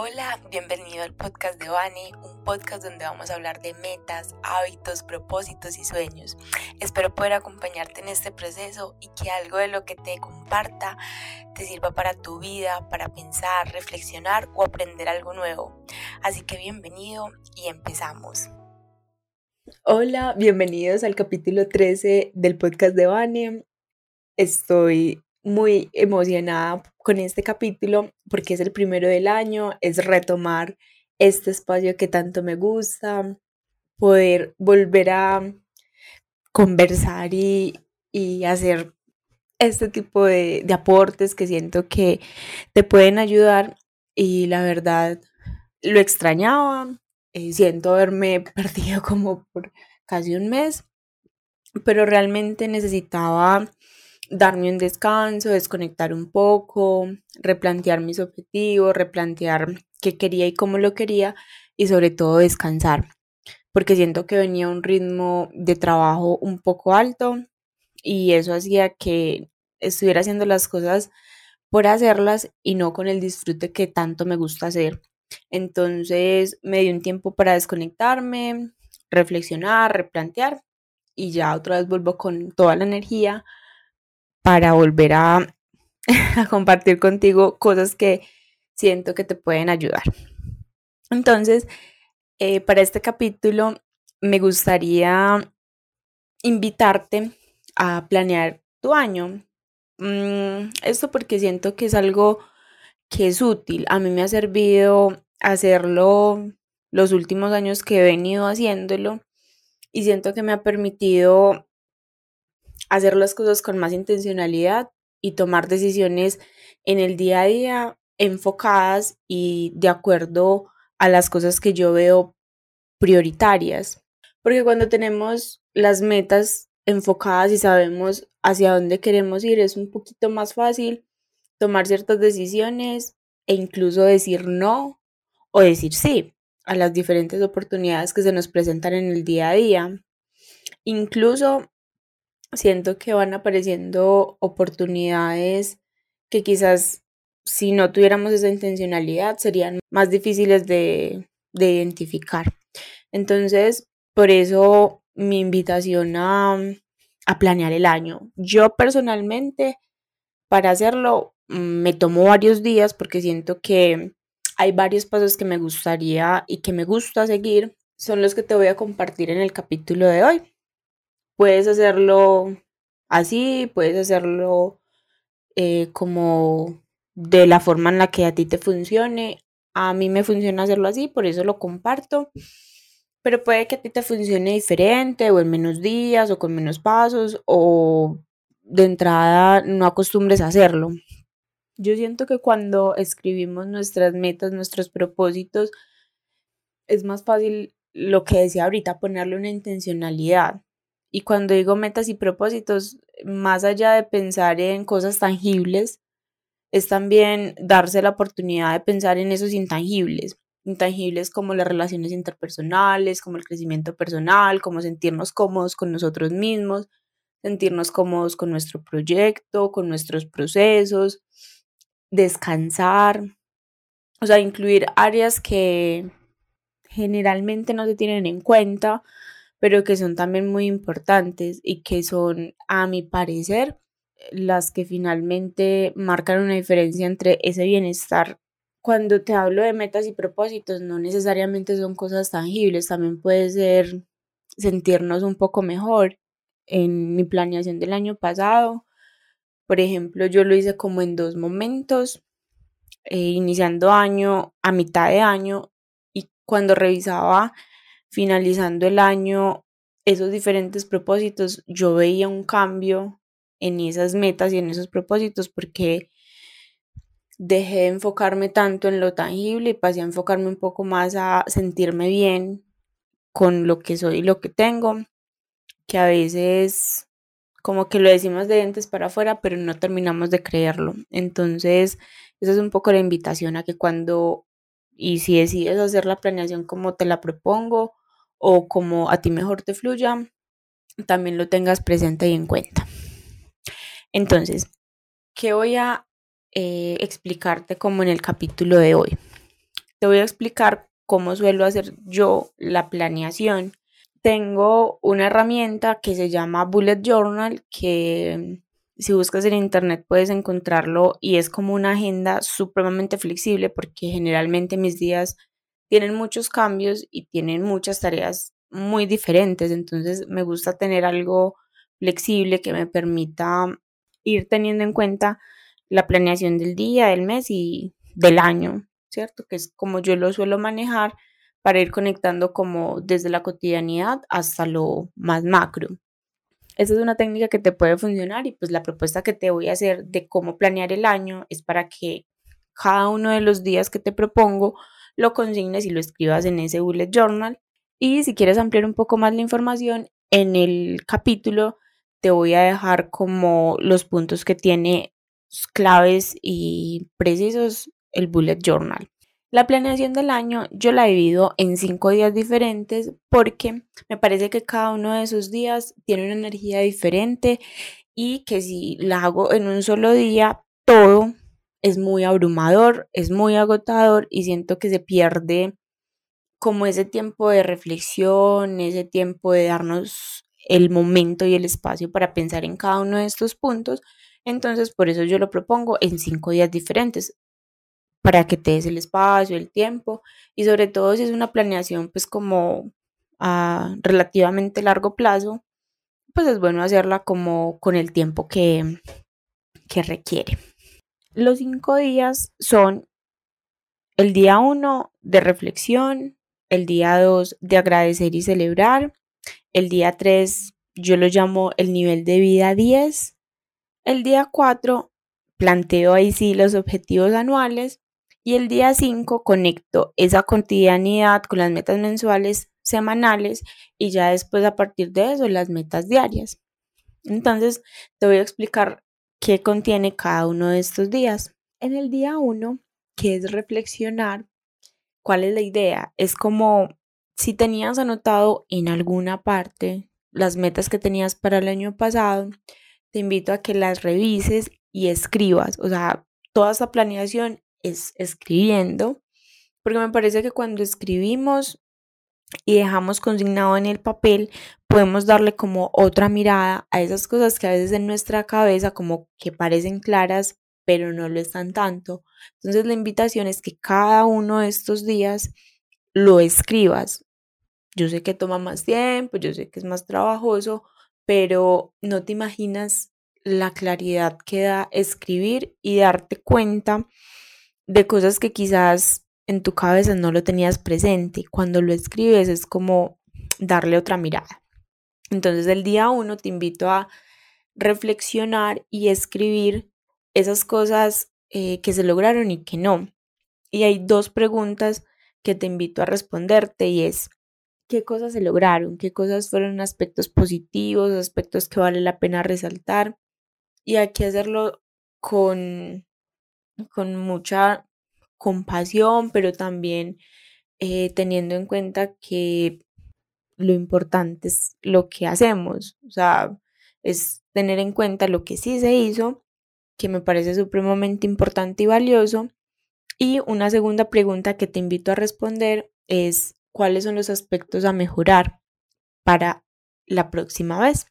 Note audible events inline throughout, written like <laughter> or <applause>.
Hola, bienvenido al podcast de Vani, un podcast donde vamos a hablar de metas, hábitos, propósitos y sueños. Espero poder acompañarte en este proceso y que algo de lo que te comparta te sirva para tu vida, para pensar, reflexionar o aprender algo nuevo. Así que bienvenido y empezamos. Hola, bienvenidos al capítulo 13 del podcast de Vani. Estoy muy emocionada con este capítulo porque es el primero del año, es retomar este espacio que tanto me gusta, poder volver a conversar y, hacer este tipo de, aportes que siento que te pueden ayudar y la verdad lo extrañaba, eh, siento haberme <laughs> perdido como por casi un mes, pero realmente necesitaba darme un descanso, desconectar un poco, replantear mis objetivos, replantear qué quería y cómo lo quería y sobre todo descansar, porque siento que venía un ritmo de trabajo un poco alto y eso hacía que estuviera haciendo las cosas por hacerlas y no con el disfrute que tanto me gusta hacer. Entonces me di un tiempo para desconectarme, reflexionar, replantear y ya otra vez vuelvo con toda la energía para volver <laughs> a, compartir contigo cosas que siento que te pueden ayudar. Entonces, eh, para este capítulo me gustaría invitarte a planear tu año. Mm, esto porque siento que es algo que es útil. A mí me ha servido hacerlo los últimos años que he venido haciéndolo y siento que me ha permitido hacer las cosas con más intencionalidad y tomar decisiones en el día a día enfocadas y de acuerdo a las cosas que yo veo prioritarias. Porque cuando tenemos las metas enfocadas y sabemos hacia dónde queremos ir, es un poquito más fácil tomar ciertas decisiones e incluso decir no o decir sí a las diferentes oportunidades que se nos presentan en el día a día. Incluso siento que van apareciendo oportunidades que quizás si no tuviéramos esa intencionalidad serían más difíciles de, identificar. Entonces, por eso mi invitación a, a planear el año. Yo personalmente, para hacerlo, mm, me tomo varios días porque siento que hay varios pasos que me gustaría y que me gusta seguir. Son los que te voy a compartir en el capítulo de hoy. Puedes hacerlo así, puedes hacerlo eh, como de la forma en la que a ti te funcione. A mí me funciona hacerlo así, por eso lo comparto. Pero puede que a ti te funcione diferente o en menos días o con menos pasos o de entrada no acostumbres a hacerlo. Yo siento que cuando escribimos nuestras metas, nuestros propósitos, es más fácil lo que decía ahorita, ponerle una intencionalidad. Y cuando digo metas y propósitos, más allá de pensar en cosas tangibles, es también darse la oportunidad de pensar en esos intangibles, intangibles como las relaciones interpersonales, como el crecimiento personal, como sentirnos cómodos con nosotros mismos, sentirnos cómodos con nuestro proyecto, con nuestros procesos, descansar, o sea, incluir áreas que generalmente no se tienen en cuenta pero que son también muy importantes y que son, a mi parecer, las que finalmente marcan una diferencia entre ese bienestar. Cuando te hablo de metas y propósitos, no necesariamente son cosas tangibles, también puede ser sentirnos un poco mejor. En mi planeación del año pasado, por ejemplo, yo lo hice como en dos momentos, eh, iniciando año, a mitad de año, y cuando revisaba finalizando el año, esos diferentes propósitos, yo veía un cambio en esas metas y en esos propósitos porque dejé de enfocarme tanto en lo tangible y pasé a enfocarme un poco más a sentirme bien con lo que soy y lo que tengo, que a veces como que lo decimos de dientes para afuera, pero no terminamos de creerlo. Entonces, esa es un poco la invitación a que cuando y si decides hacer la planeación como te la propongo o como a ti mejor te fluya, también lo tengas presente y en cuenta. Entonces, ¿qué voy a eh, explicarte como en el capítulo de hoy? te voy a explicar cómo suelo hacer yo la planeación. Tengo una herramienta que se llama Bullet Journal, que si buscas en internet puedes encontrarlo y es como una agenda supremamente flexible porque generalmente mis días tienen muchos cambios y tienen muchas tareas muy diferentes, entonces me gusta tener algo flexible que me permita ir teniendo en cuenta la planeación del día, del mes y del año, ¿cierto? Que es como yo lo suelo manejar para ir conectando como desde la cotidianidad hasta lo más macro. Esa es una técnica que te puede funcionar y pues la propuesta que te voy a hacer de cómo planear el año es para que cada uno de los días que te propongo lo consignes y lo escribas en ese bullet journal. Y si quieres ampliar un poco más la información, en el capítulo te voy a dejar como los puntos que tiene claves y precisos el bullet journal. La planeación del año yo la divido en cinco días diferentes porque me parece que cada uno de esos días tiene una energía diferente y que si la hago en un solo día, todo es muy abrumador, es muy agotador y siento que se pierde como ese tiempo de reflexión, ese tiempo de darnos el momento y el espacio para pensar en cada uno de estos puntos. Entonces, por eso yo lo propongo en cinco días diferentes para que te des el espacio, el tiempo y sobre todo si es una planeación pues como a relativamente largo plazo, pues es bueno hacerla como con el tiempo que, que requiere. Los cinco días son el día uno de reflexión, el día dos de agradecer y celebrar, el día tres yo lo llamo el nivel de vida 10, el día cuatro planteo ahí sí los objetivos anuales y el día 5 conecto esa cotidianidad con las metas mensuales, semanales y ya después a partir de eso las metas diarias. Entonces te voy a explicar qué contiene cada uno de estos días. En el día 1, que es reflexionar, ¿cuál es la idea? Es como si tenías anotado en alguna parte las metas que tenías para el año pasado, te invito a que las revises y escribas. O sea, toda esta planeación es escribiendo, porque me parece que cuando escribimos y dejamos consignado en el papel, podemos darle como otra mirada a esas cosas que a veces en nuestra cabeza como que parecen claras, pero no lo están tanto. Entonces la invitación es que cada uno de estos días lo escribas. Yo sé que toma más tiempo, yo sé que es más trabajoso, pero no te imaginas la claridad que da escribir y darte cuenta de cosas que quizás en tu cabeza no lo tenías presente. Cuando lo escribes es como darle otra mirada. Entonces el día uno te invito a reflexionar y escribir esas cosas eh, que se lograron y que no. Y hay dos preguntas que te invito a responderte y es, ¿qué cosas se lograron? ¿Qué cosas fueron aspectos positivos, aspectos que vale la pena resaltar? Y hay que hacerlo con con mucha compasión, pero también eh, teniendo en cuenta que lo importante es lo que hacemos, o sea, es tener en cuenta lo que sí se hizo, que me parece supremamente importante y valioso. Y una segunda pregunta que te invito a responder es, ¿cuáles son los aspectos a mejorar para la próxima vez?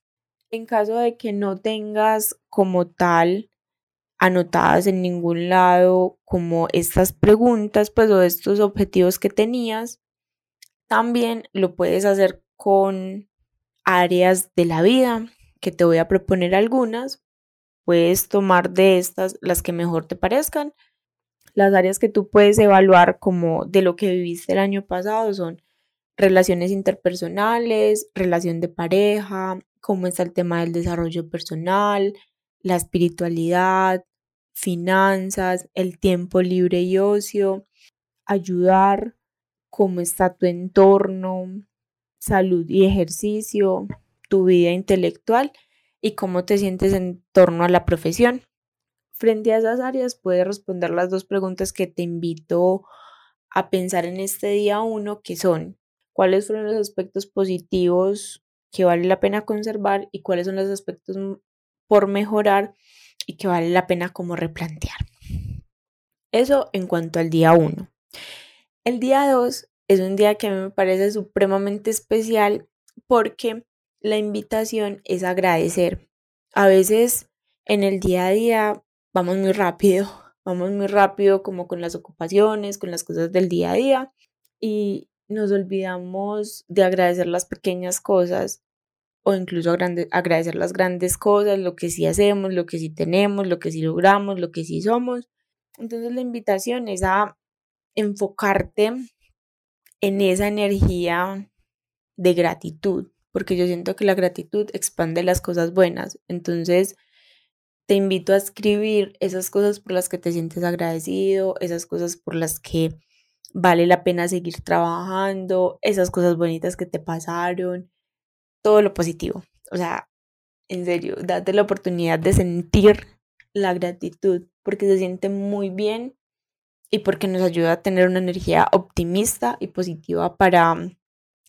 En caso de que no tengas como tal anotadas en ningún lado como estas preguntas, pues o estos objetivos que tenías. También lo puedes hacer con áreas de la vida, que te voy a proponer algunas. Puedes tomar de estas las que mejor te parezcan. Las áreas que tú puedes evaluar como de lo que viviste el año pasado son relaciones interpersonales, relación de pareja, cómo está el tema del desarrollo personal, la espiritualidad, finanzas, el tiempo libre y ocio, ayudar, cómo está tu entorno, salud y ejercicio, tu vida intelectual y cómo te sientes en torno a la profesión. Frente a esas áreas puedes responder las dos preguntas que te invito a pensar en este día uno, que son cuáles fueron los aspectos positivos que vale la pena conservar y cuáles son los aspectos por mejorar y que vale la pena como replantear. Eso en cuanto al día 1. El día 2 es un día que a mí me parece supremamente especial porque la invitación es agradecer. A veces en el día a día vamos muy rápido, <laughs> vamos muy rápido como con las ocupaciones, con las cosas del día a día y nos olvidamos de agradecer las pequeñas cosas o incluso agradecer las grandes cosas, lo que sí hacemos, lo que sí tenemos, lo que sí logramos, lo que sí somos. Entonces la invitación es a enfocarte en esa energía de gratitud, porque yo siento que la gratitud expande las cosas buenas. Entonces, te invito a escribir esas cosas por las que te sientes agradecido, esas cosas por las que vale la pena seguir trabajando, esas cosas bonitas que te pasaron, todo lo positivo. O sea, en serio, date la oportunidad de sentir la gratitud porque se siente muy bien y porque nos ayuda a tener una energía optimista y positiva para mm,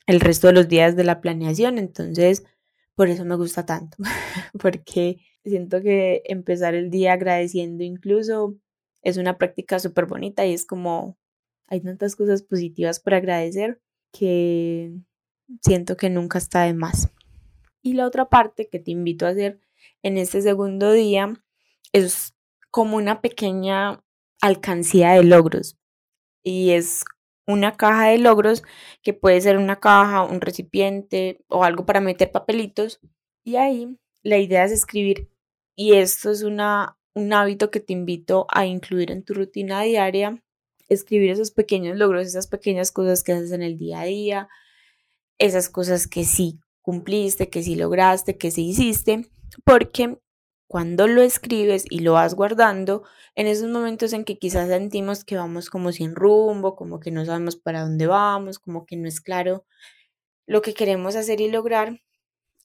el resto de los días de la planeación. Entonces, por eso me gusta tanto, <laughs> porque siento que empezar el día agradeciendo incluso es una práctica súper bonita y es como hay tantas cosas positivas para agradecer que siento que nunca está de más. Y la otra parte que te invito a hacer en este segundo día es como una pequeña alcancía de logros. Y es una caja de logros que puede ser una caja, un recipiente o algo para meter papelitos. Y ahí la idea es escribir. Y esto es una, un hábito que te invito a incluir en tu rutina diaria. Escribir esos pequeños logros, esas pequeñas cosas que haces en el día a día, esas cosas que sí cumpliste, que sí lograste, que sí hiciste, porque cuando lo escribes y lo vas guardando, en esos momentos en que quizás sentimos que vamos como sin rumbo, como que no sabemos para dónde vamos, como que no es claro lo que queremos hacer y lograr,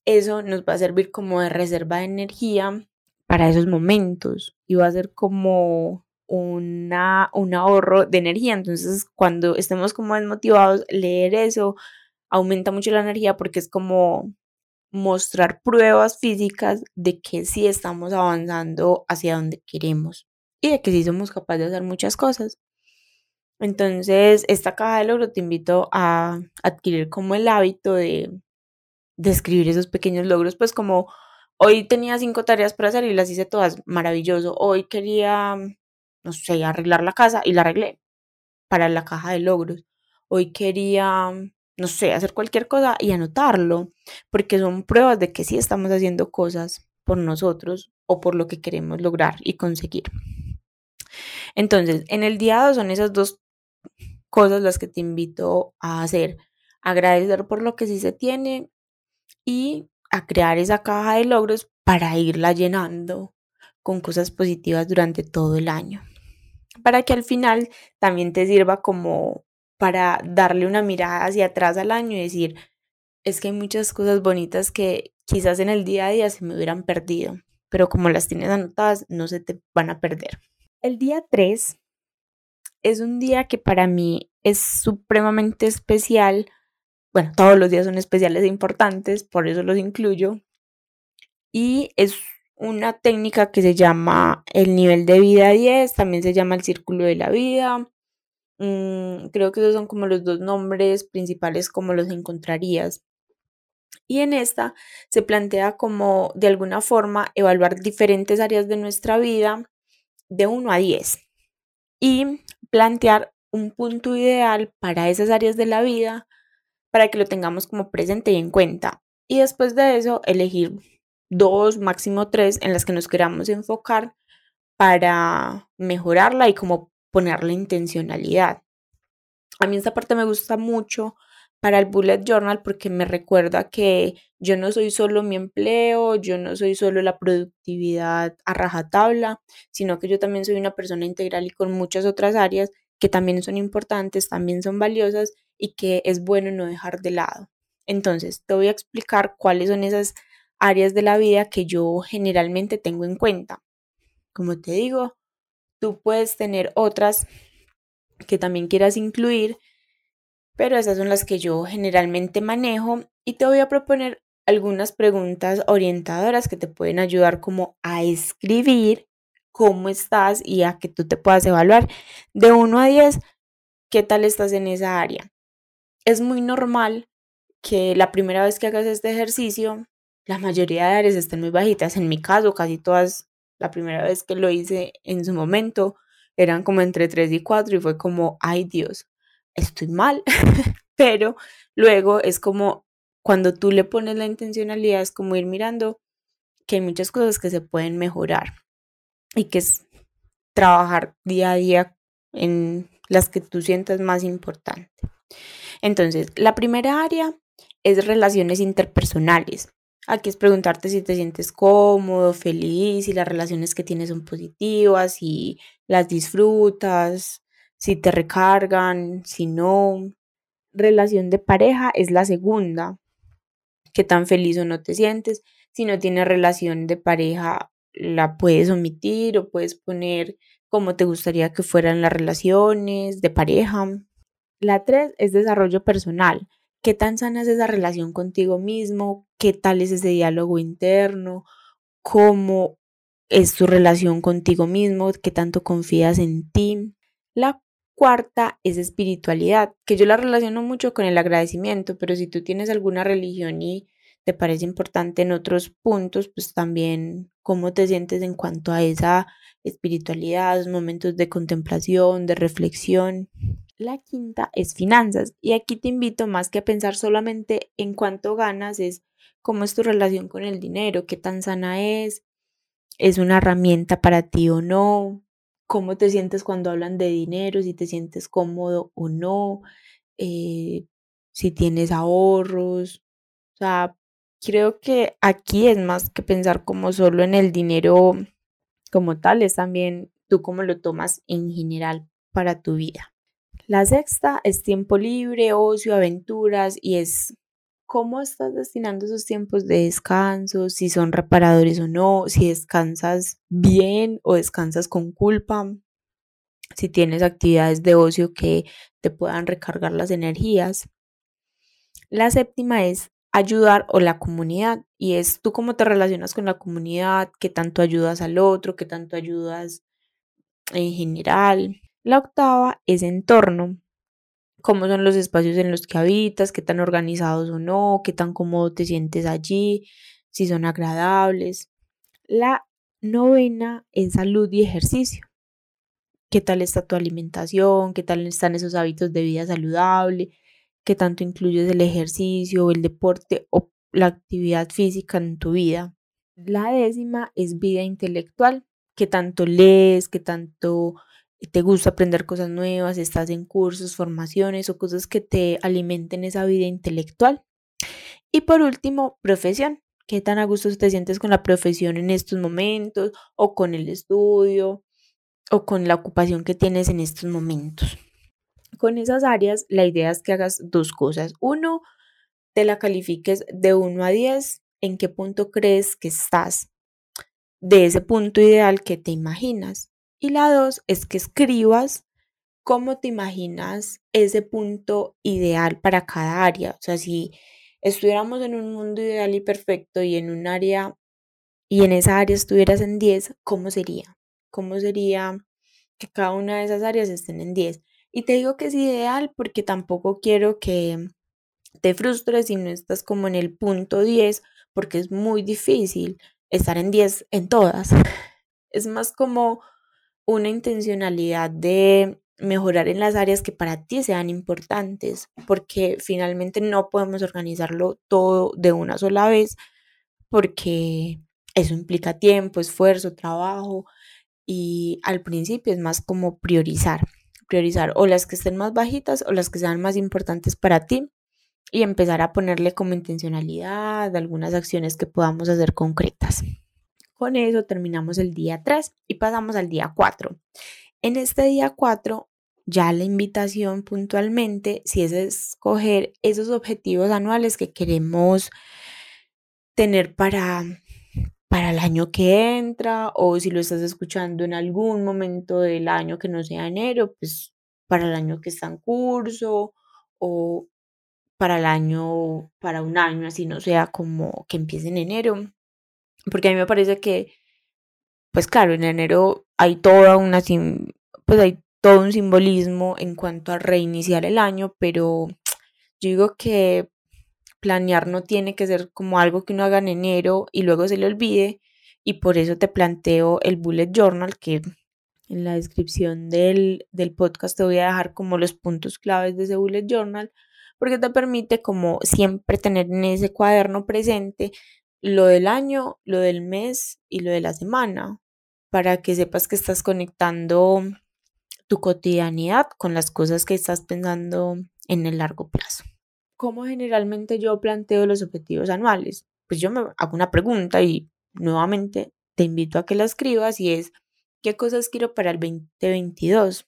eso nos va a servir como de reserva de energía para esos momentos y va a ser como una, un ahorro de energía. Entonces, cuando estemos como desmotivados, leer eso aumenta mucho la energía porque es como mostrar pruebas físicas de que sí estamos avanzando hacia donde queremos y de que sí somos capaces de hacer muchas cosas. Entonces, esta caja de logro te invito a adquirir como el hábito de, de escribir esos pequeños logros, pues como hoy tenía cinco tareas para hacer y las hice todas, maravilloso. Hoy quería, no sé, arreglar la casa y la arreglé para la caja de logros. Hoy quería no sé, hacer cualquier cosa y anotarlo, porque son pruebas de que sí estamos haciendo cosas por nosotros o por lo que queremos lograr y conseguir. Entonces, en el día 2 son esas dos cosas las que te invito a hacer. Agradecer por lo que sí se tiene y a crear esa caja de logros para irla llenando con cosas positivas durante todo el año. Para que al final también te sirva como para darle una mirada hacia atrás al año y decir, es que hay muchas cosas bonitas que quizás en el día a día se me hubieran perdido, pero como las tienes anotadas, no se te van a perder. El día 3 es un día que para mí es supremamente especial. Bueno, todos los días son especiales e importantes, por eso los incluyo. Y es una técnica que se llama el nivel de vida 10, también se llama el círculo de la vida, Mm, creo que esos son como los dos nombres principales como los encontrarías. Y en esta se plantea como de alguna forma evaluar diferentes áreas de nuestra vida de 1 a 10 y plantear un punto ideal para esas áreas de la vida para que lo tengamos como presente y en cuenta. Y después de eso, elegir dos, máximo tres en las que nos queramos enfocar para mejorarla y como ponerle intencionalidad. A mí esta parte me gusta mucho para el bullet journal porque me recuerda que yo no soy solo mi empleo, yo no soy solo la productividad a rajatabla, sino que yo también soy una persona integral y con muchas otras áreas que también son importantes, también son valiosas y que es bueno no dejar de lado. Entonces, te voy a explicar cuáles son esas áreas de la vida que yo generalmente tengo en cuenta. Como te digo, Tú puedes tener otras que también quieras incluir, pero esas son las que yo generalmente manejo y te voy a proponer algunas preguntas orientadoras que te pueden ayudar como a escribir cómo estás y a que tú te puedas evaluar de 1 a 10 ¿qué tal estás en esa área? Es muy normal que la primera vez que hagas este ejercicio, la mayoría de áreas estén muy bajitas. En mi caso, casi todas, la primera vez que lo hice en su momento, eran como entre 3 y 4 y fue como, ay Dios, estoy mal. <laughs> Pero luego es como cuando tú le pones la intencionalidad, es como ir mirando que hay muchas cosas que se pueden mejorar y que es trabajar día a día en las que tú sientas más importante. Entonces, la primera área es relaciones interpersonales. Aquí es preguntarte si te sientes cómodo, feliz, si las relaciones que tienes son positivas, si las disfrutas, si te recargan, si no. Relación de pareja es la segunda. ¿Qué tan feliz o no te sientes? Si no tienes relación de pareja, la puedes omitir o puedes poner cómo te gustaría que fueran las relaciones de pareja. La tres es desarrollo personal qué tan sana es esa relación contigo mismo, qué tal es ese diálogo interno, cómo es tu relación contigo mismo, qué tanto confías en ti. La cuarta es espiritualidad, que yo la relaciono mucho con el agradecimiento, pero si tú tienes alguna religión y te parece importante en otros puntos, pues también cómo te sientes en cuanto a esa espiritualidad, momentos de contemplación, de reflexión. La quinta es finanzas y aquí te invito más que a pensar solamente en cuánto ganas, es cómo es tu relación con el dinero, qué tan sana es, es una herramienta para ti o no, cómo te sientes cuando hablan de dinero, si te sientes cómodo o no, eh, si tienes ahorros. O sea, creo que aquí es más que pensar como solo en el dinero como tal, es también tú cómo lo tomas en general para tu vida. La sexta es tiempo libre, ocio, aventuras y es cómo estás destinando esos tiempos de descanso, si son reparadores o no, si descansas bien o descansas con culpa, si tienes actividades de ocio que te puedan recargar las energías. La séptima es ayudar o la comunidad y es tú cómo te relacionas con la comunidad, qué tanto ayudas al otro, qué tanto ayudas en general. La octava es entorno, cómo son los espacios en los que habitas, qué tan organizados o no, qué tan cómodo te sientes allí, si son agradables. La novena es salud y ejercicio. ¿Qué tal está tu alimentación? ¿Qué tal están esos hábitos de vida saludable? ¿Qué tanto incluyes el ejercicio, el deporte o la actividad física en tu vida? La décima es vida intelectual. ¿Qué tanto lees? ¿Qué tanto te gusta aprender cosas nuevas, estás en cursos, formaciones o cosas que te alimenten esa vida intelectual. Y por último, profesión. ¿Qué tan a gusto te sientes con la profesión en estos momentos o con el estudio o con la ocupación que tienes en estos momentos? Con esas áreas, la idea es que hagas dos cosas. Uno, te la califiques de 1 a 10, en qué punto crees que estás de ese punto ideal que te imaginas. Y la dos es que escribas cómo te imaginas ese punto ideal para cada área. O sea, si estuviéramos en un mundo ideal y perfecto y en un área y en esa área estuvieras en 10, ¿cómo sería? ¿Cómo sería que cada una de esas áreas estén en 10? Y te digo que es ideal porque tampoco quiero que te frustres si no estás como en el punto 10 porque es muy difícil estar en 10 en todas. Es más como una intencionalidad de mejorar en las áreas que para ti sean importantes, porque finalmente no podemos organizarlo todo de una sola vez, porque eso implica tiempo, esfuerzo, trabajo, y al principio es más como priorizar, priorizar o las que estén más bajitas o las que sean más importantes para ti y empezar a ponerle como intencionalidad algunas acciones que podamos hacer concretas. Con eso terminamos el día 3 y pasamos al día 4. En este día 4, ya la invitación puntualmente, si es escoger esos objetivos anuales que queremos tener para, para el año que entra o si lo estás escuchando en algún momento del año que no sea enero, pues para el año que está en curso o para el año, para un año, así no sea como que empiece en enero. Porque a mí me parece que, pues claro, en enero hay toda una, pues hay todo un simbolismo en cuanto a reiniciar el año, pero yo digo que planear no tiene que ser como algo que uno haga en enero y luego se le olvide y por eso te planteo el bullet journal que en la descripción del, del podcast te voy a dejar como los puntos claves de ese bullet journal porque te permite como siempre tener en ese cuaderno presente lo del año, lo del mes y lo de la semana, para que sepas que estás conectando tu cotidianidad con las cosas que estás pensando en el largo plazo. ¿Cómo generalmente yo planteo los objetivos anuales? Pues yo me hago una pregunta y nuevamente te invito a que la escribas y es, ¿qué cosas quiero para el 2022?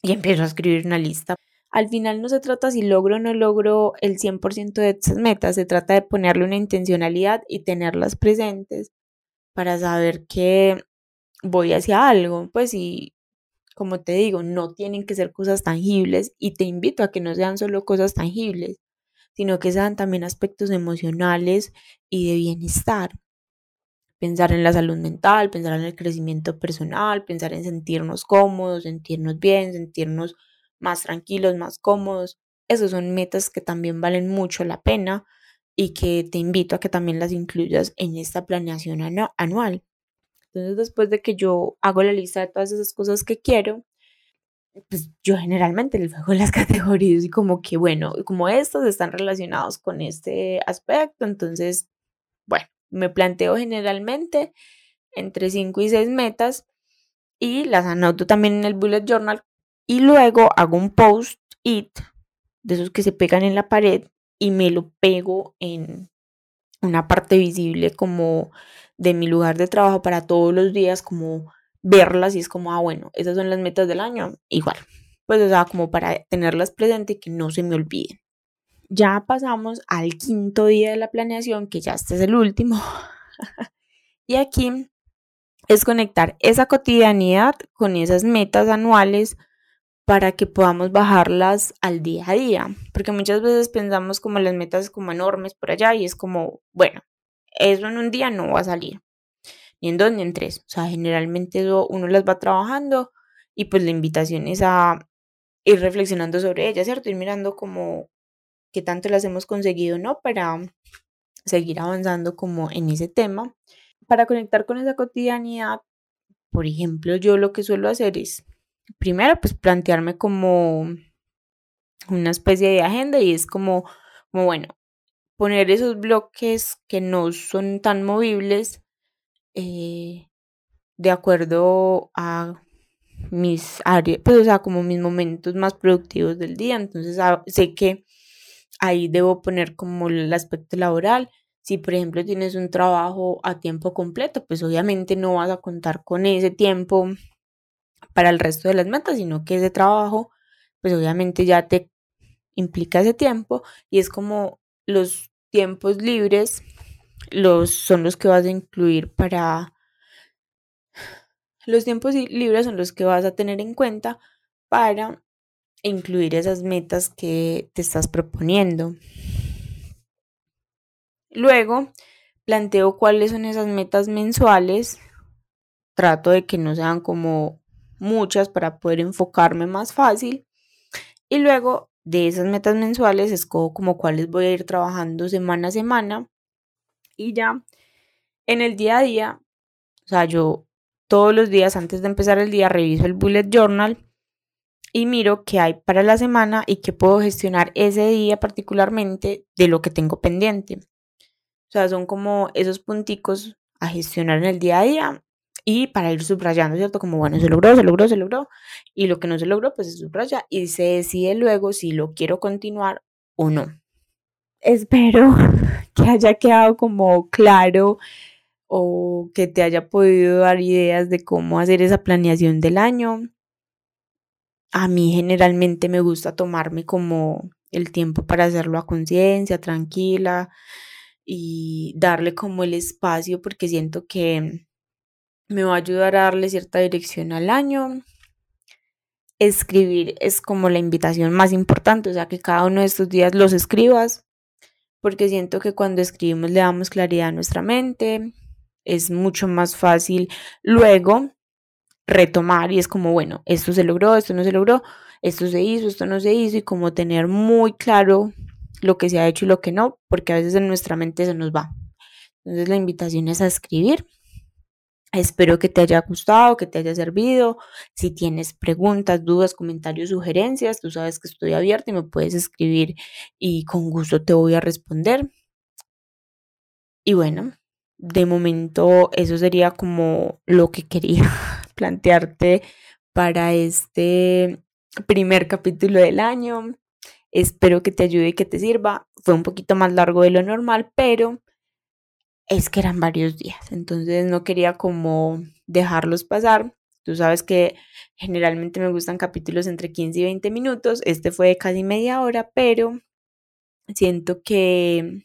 Y empiezo a escribir una lista. Al final no se trata si logro o no logro el 100% de esas metas, se trata de ponerle una intencionalidad y tenerlas presentes para saber que voy hacia algo. Pues y como te digo, no tienen que ser cosas tangibles y te invito a que no sean solo cosas tangibles, sino que sean también aspectos emocionales y de bienestar. Pensar en la salud mental, pensar en el crecimiento personal, pensar en sentirnos cómodos, sentirnos bien, sentirnos más tranquilos, más cómodos. Esas son metas que también valen mucho la pena y que te invito a que también las incluyas en esta planeación anual. Entonces, después de que yo hago la lista de todas esas cosas que quiero, pues yo generalmente les hago <laughs> las categorías y como que, bueno, como estos están relacionados con este aspecto, entonces, bueno, me planteo generalmente entre 5 y 6 metas y las anoto también en el bullet journal y luego hago un post-it de esos que se pegan en la pared y me lo pego en una parte visible como de mi lugar de trabajo para todos los días, como verlas y es como, ah, bueno, esas son las metas del año, igual. Pues, o sea, como para tenerlas presente y que no se me olviden. Ya pasamos al quinto día de la planeación, que ya este es el último. <laughs> y aquí es conectar esa cotidianidad con esas metas anuales para que podamos bajarlas al día a día, porque muchas veces pensamos como las metas como enormes por allá y es como, bueno, eso en un día no va a salir, ni en dos ni en tres, o sea, generalmente eso uno las va trabajando y pues la invitación es a ir reflexionando sobre ellas, ¿cierto? Ir mirando como qué tanto las hemos conseguido, ¿no? Para seguir avanzando como en ese tema. Para conectar con esa cotidianidad, por ejemplo, yo lo que suelo hacer es primero, pues plantearme como una especie de agenda y es como, bueno, poner esos bloques que no son tan movibles eh, de acuerdo a mis áreas, pues o sea, como mis momentos más productivos del día. Entonces ah, sé que ahí debo poner como el aspecto laboral. Si por ejemplo tienes un trabajo a tiempo completo, pues obviamente no vas a contar con ese tiempo para el resto de las metas, sino que ese trabajo, pues obviamente ya te implica ese tiempo y es como los tiempos libres los son los que vas a incluir para los tiempos libres son los que vas a tener en cuenta para incluir esas metas que te estás proponiendo. Luego, planteo cuáles son esas metas mensuales. Trato de que no sean como muchas para poder enfocarme más fácil. Y luego de esas metas mensuales escojo como cuáles voy a ir trabajando semana a semana. Y ya en el día a día, o sea, yo todos los días antes de empezar el día reviso el bullet journal y miro qué hay para la semana y qué puedo gestionar ese día particularmente de lo que tengo pendiente. O sea, son como esos punticos a gestionar en el día a día y para ir subrayando, ¿cierto? Como, bueno, se logró, se logró, se logró, y lo que no se logró, pues se subraya y se decide luego si lo quiero continuar o no. Espero <laughs> que haya quedado como claro o que te haya podido dar ideas de cómo hacer esa planeación del año. A mí generalmente me gusta tomarme como el tiempo para hacerlo a conciencia, tranquila y darle como el espacio porque siento que me va a ayudar a darle cierta dirección al año. Escribir es como la invitación más importante, o sea, que cada uno de estos días los escribas, porque siento que cuando escribimos le damos claridad a nuestra mente, es mucho más fácil luego retomar y es como, bueno, esto se logró, esto no se logró, esto se hizo, esto no se hizo y como tener muy claro lo que se ha hecho y lo que no, porque a veces en nuestra mente se nos va. Entonces la invitación es a escribir. Espero que te haya gustado, que te haya servido. Si tienes preguntas, dudas, comentarios, sugerencias, tú sabes que estoy abierta y me puedes escribir y con gusto te voy a responder. Y bueno, de momento eso sería como lo que quería <laughs> plantearte para este primer capítulo del año. Espero que te ayude y que te sirva. Fue un poquito más largo de lo normal, pero es que eran varios días, entonces no quería como dejarlos pasar. Tú sabes que generalmente me gustan capítulos entre 15 y 20 minutos. Este fue de casi media hora, pero siento que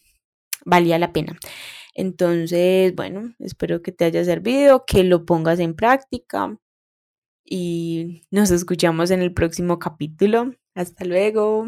valía la pena. Entonces, bueno, espero que te haya servido, que lo pongas en práctica y nos escuchamos en el próximo capítulo. Hasta luego.